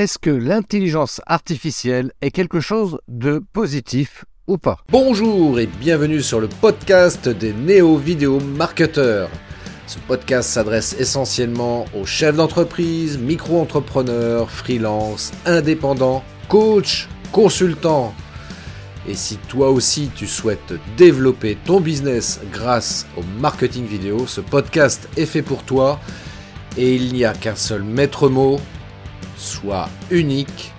est-ce que l'intelligence artificielle est quelque chose de positif ou pas? Bonjour et bienvenue sur le podcast des néo-vidéo marketeurs. Ce podcast s'adresse essentiellement aux chefs d'entreprise, micro-entrepreneurs, freelance, indépendants, coachs, consultants. Et si toi aussi tu souhaites développer ton business grâce au marketing vidéo, ce podcast est fait pour toi et il n'y a qu'un seul maître mot, sois unique,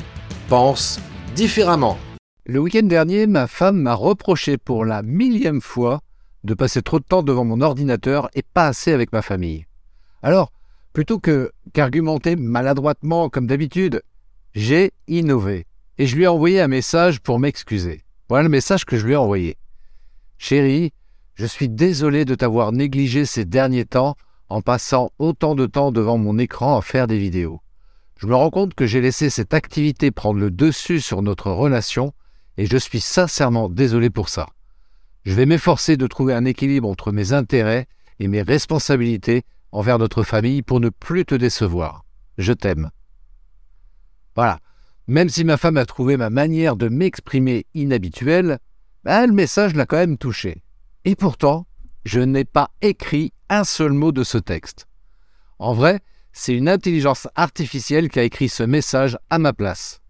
pense différemment. Le week-end dernier, ma femme m'a reproché pour la millième fois de passer trop de temps devant mon ordinateur et pas assez avec ma famille. Alors, plutôt que qu'argumenter maladroitement comme d'habitude, j'ai innové et je lui ai envoyé un message pour m'excuser. Voilà le message que je lui ai envoyé. Chérie, je suis désolé de t'avoir négligé ces derniers temps en passant autant de temps devant mon écran à faire des vidéos. Je me rends compte que j'ai laissé cette activité prendre le dessus sur notre relation et je suis sincèrement désolé pour ça. Je vais m'efforcer de trouver un équilibre entre mes intérêts et mes responsabilités envers notre famille pour ne plus te décevoir. Je t'aime. Voilà. Même si ma femme a trouvé ma manière de m'exprimer inhabituelle, ben, le message l'a quand même touché. Et pourtant, je n'ai pas écrit un seul mot de ce texte. En vrai, c'est une intelligence artificielle qui a écrit ce message à ma place.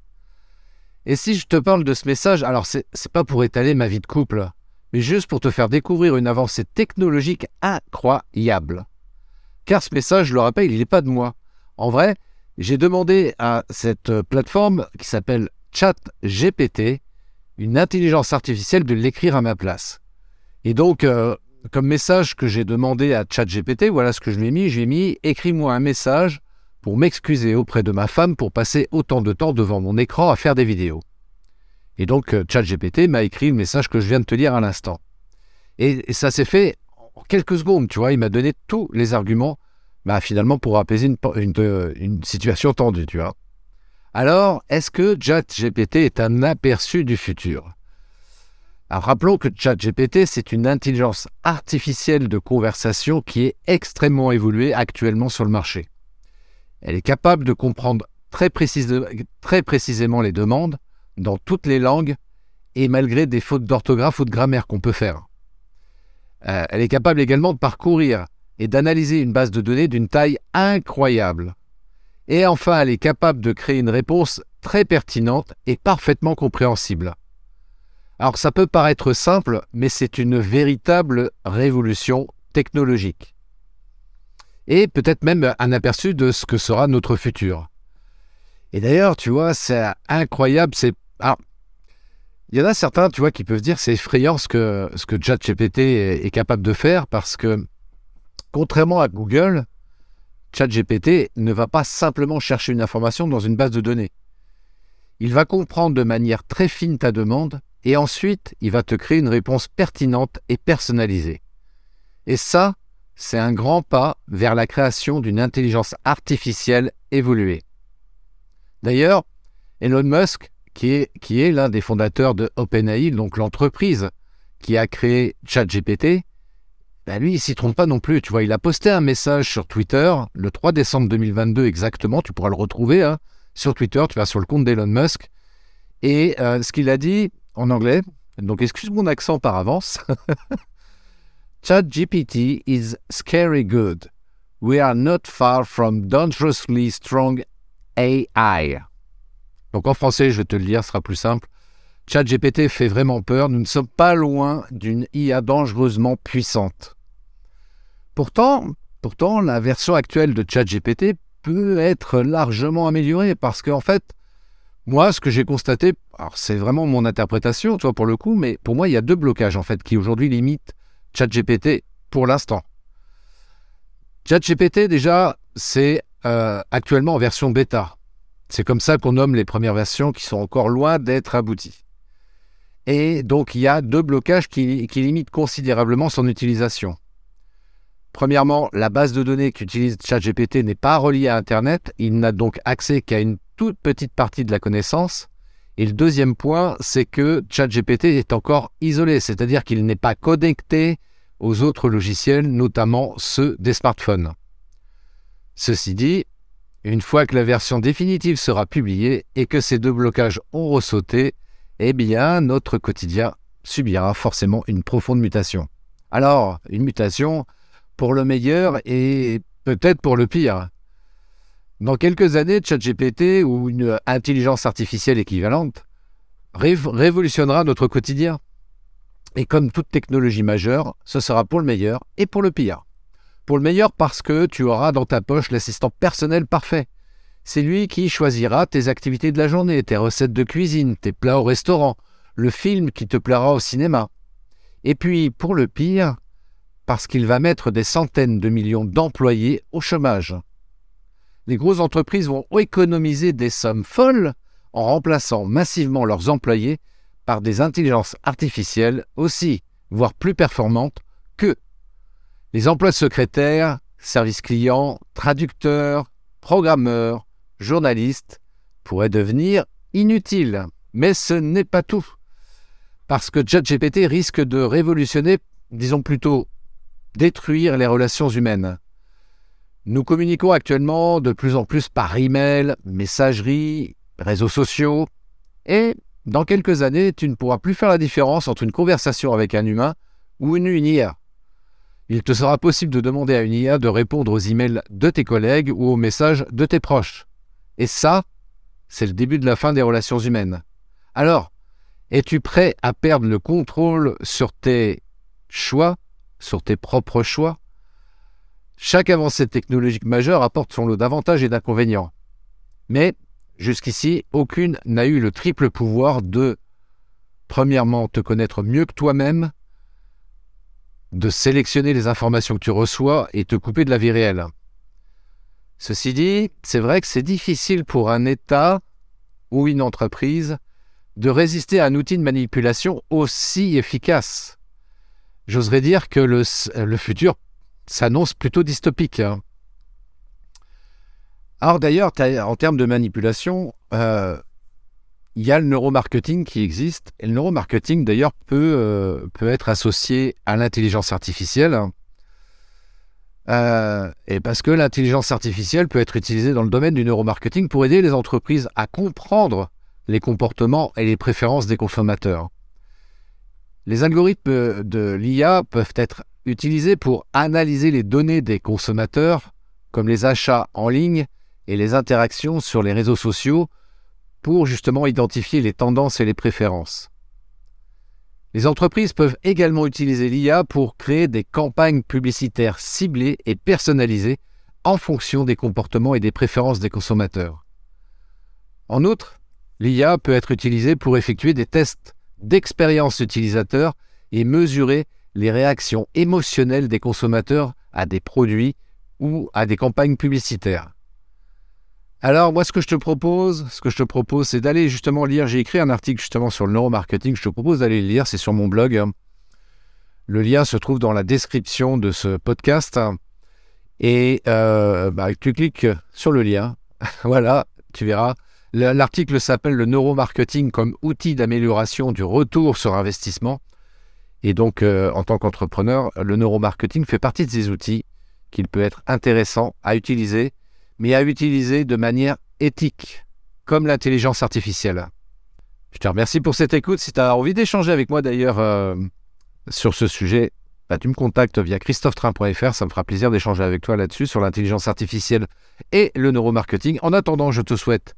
Et si je te parle de ce message, alors c'est, pas pour étaler ma vie de couple, mais juste pour te faire découvrir une avancée technologique incroyable. Car ce message, je le rappelle, il n'est pas de moi. En vrai, j'ai demandé à cette plateforme qui s'appelle ChatGPT, une intelligence artificielle, de l'écrire à ma place. Et donc, euh, comme message que j'ai demandé à ChatGPT, voilà ce que je lui ai mis. J'ai mis écris-moi un message pour m'excuser auprès de ma femme pour passer autant de temps devant mon écran à faire des vidéos. Et donc euh, ChatGPT m'a écrit le message que je viens de te lire à l'instant. Et, ça s'est fait en quelques secondes, tu vois. Il m'a donné tous les arguments, bah, finalement pour apaiser une, une, une situation tendue, tu vois. Alors, est-ce que ChatGPT est un aperçu du futur? Rappelons que ChatGPT, c'est une intelligence artificielle de conversation qui est extrêmement évoluée actuellement sur le marché. Elle est capable de comprendre très, très précisément les demandes dans toutes les langues et malgré des fautes d'orthographe ou de grammaire qu'on peut faire. Euh, elle est capable également de parcourir et d'analyser une base de données d'une taille incroyable. Et enfin, elle est capable de créer une réponse très pertinente et parfaitement compréhensible. Alors ça peut paraître simple, mais c'est une véritable révolution technologique. Et peut-être même un aperçu de ce que sera notre futur. Et d'ailleurs, tu vois, c'est incroyable. C'est il y en a certains, tu vois, qui peuvent dire c'est effrayant ce que ce que ChatGPT est capable de faire parce que contrairement à Google, ChatGPT ne va pas simplement chercher une information dans une base de données. Il va comprendre de manière très fine ta demande et ensuite il va te créer une réponse pertinente et personnalisée. Et ça, c'est un grand pas vers la création d'une intelligence artificielle évoluée. D'ailleurs, Elon Musk, qui est, qui est l'un des fondateurs de OpenAI, donc l'entreprise qui a créé ChatGPT, ben lui, il s'y trompe pas non plus. Tu vois, il a posté un message sur Twitter le 3 décembre 2022 exactement. Tu pourras le retrouver hein, sur Twitter. Tu vas sur le compte d'Elon Musk. Et euh, ce qu'il a dit, en anglais. Donc excuse mon accent par avance. ChatGPT is scary good. We are not far from dangerously strong AI. Donc en français, je vais te le lire, ce sera plus simple. ChatGPT fait vraiment peur. Nous ne sommes pas loin d'une IA dangereusement puissante. Pourtant, pourtant, la version actuelle de ChatGPT peut être largement améliorée parce qu'en fait, moi, ce que j'ai constaté, alors c'est vraiment mon interprétation, tu vois, pour le coup, mais pour moi, il y a deux blocages, en fait, qui aujourd'hui limitent ChatGPT pour l'instant. ChatGPT, déjà, c'est euh, actuellement en version bêta. C'est comme ça qu'on nomme les premières versions qui sont encore loin d'être abouties. Et donc, il y a deux blocages qui, qui limitent considérablement son utilisation. Premièrement, la base de données qu'utilise ChatGPT n'est pas reliée à Internet. Il n'a donc accès qu'à une toute petite partie de la connaissance. Et le deuxième point, c'est que ChatGPT est encore isolé, c'est-à-dire qu'il n'est pas connecté aux autres logiciels, notamment ceux des smartphones. Ceci dit, Une fois que la version définitive sera publiée et que ces deux blocages ont ressauté, eh bien, notre quotidien subira forcément une profonde mutation. Alors, une mutation pour le meilleur et peut-être pour le pire. Dans quelques années, ChatGPT ou une intelligence artificielle équivalente révolutionnera notre quotidien. Et comme toute technologie majeure, ce sera pour le meilleur et pour le pire. Pour le meilleur parce que tu auras dans ta poche l'assistant personnel parfait. C'est lui qui choisira tes activités de la journée, tes recettes de cuisine, tes plats au restaurant, le film qui te plaira au cinéma. Et puis, pour le pire, parce qu'il va mettre des centaines de millions d'employés au chômage. Les grosses entreprises vont économiser des sommes folles en remplaçant massivement leurs employés par des intelligences artificielles aussi, voire plus performantes que les emplois de secrétaire, service client, traducteurs, programmeurs, journalistes pourraient devenir inutiles. Mais ce n'est pas tout. Parce que ChatGPT risque de révolutionner, disons plutôt détruire les relations humaines. Nous communiquons actuellement de plus en plus par email, messagerie, réseaux sociaux, et dans quelques années, tu ne pourras plus faire la différence entre une conversation avec un humain ou une, IA. Il te sera possible de demander à une IA de répondre aux emails de tes collègues ou aux messages de tes proches. Et ça, c'est le début de la fin des relations humaines. Alors, es-tu prêt à perdre le contrôle sur tes choix, sur tes propres choix? Chaque avancée technologique majeure apporte son lot d'avantages et d'inconvénients. Mais Jusqu'ici, aucune n'a eu le triple pouvoir de, premièrement, te connaître mieux que toi-même, de sélectionner les informations que tu reçois et te couper de la vie réelle. Ceci dit, c'est vrai que c'est difficile pour un État ou une entreprise de résister à un outil de manipulation aussi efficace. J'oserais dire que le, le futur s'annonce plutôt dystopique. Hein. Alors d'ailleurs, en termes de manipulation, euh, il y a le neuromarketing qui existe. Et le neuromarketing, d'ailleurs, peut, euh, être associé à l'intelligence artificielle. Euh, et parce que l'intelligence artificielle peut être utilisée dans le domaine du neuromarketing pour aider les entreprises à comprendre les comportements et les préférences des consommateurs. Les algorithmes de l'IA peuvent être utilisés pour analyser les données des consommateurs, comme les achats en ligne et les interactions sur les réseaux sociaux pour justement identifier les tendances et les préférences. Les entreprises peuvent également utiliser l'IA pour créer des campagnes publicitaires ciblées et personnalisées en fonction des comportements et des préférences des consommateurs. En outre, l'IA peut être utilisée pour effectuer des tests d'expérience utilisateur et mesurer les réactions émotionnelles des consommateurs à des produits ou à des campagnes publicitaires. Alors moi ce que je te propose, ce que je te propose c'est d'aller justement lire, j'ai écrit un article justement sur le neuromarketing, je te propose d'aller le lire, c'est sur mon blog. Le lien se trouve dans la description de ce podcast. Et euh, bah, tu cliques sur le lien, voilà, tu verras. L'article s'appelle Le neuromarketing comme outil d'amélioration du retour sur investissement. Et donc, euh, en tant qu'entrepreneur, le neuromarketing fait partie de ces outils qu'il peut être intéressant à utiliser mais à utiliser de manière éthique, comme l'intelligence artificielle. Je te remercie pour cette écoute. Si tu as envie d'échanger avec moi d'ailleurs euh, sur ce sujet, bah, tu me contactes via christophetrain.fr. Ça me fera plaisir d'échanger avec toi là-dessus sur l'intelligence artificielle et le neuromarketing. En attendant, je te souhaite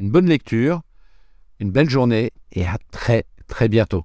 une bonne lecture, une belle journée et à très très bientôt.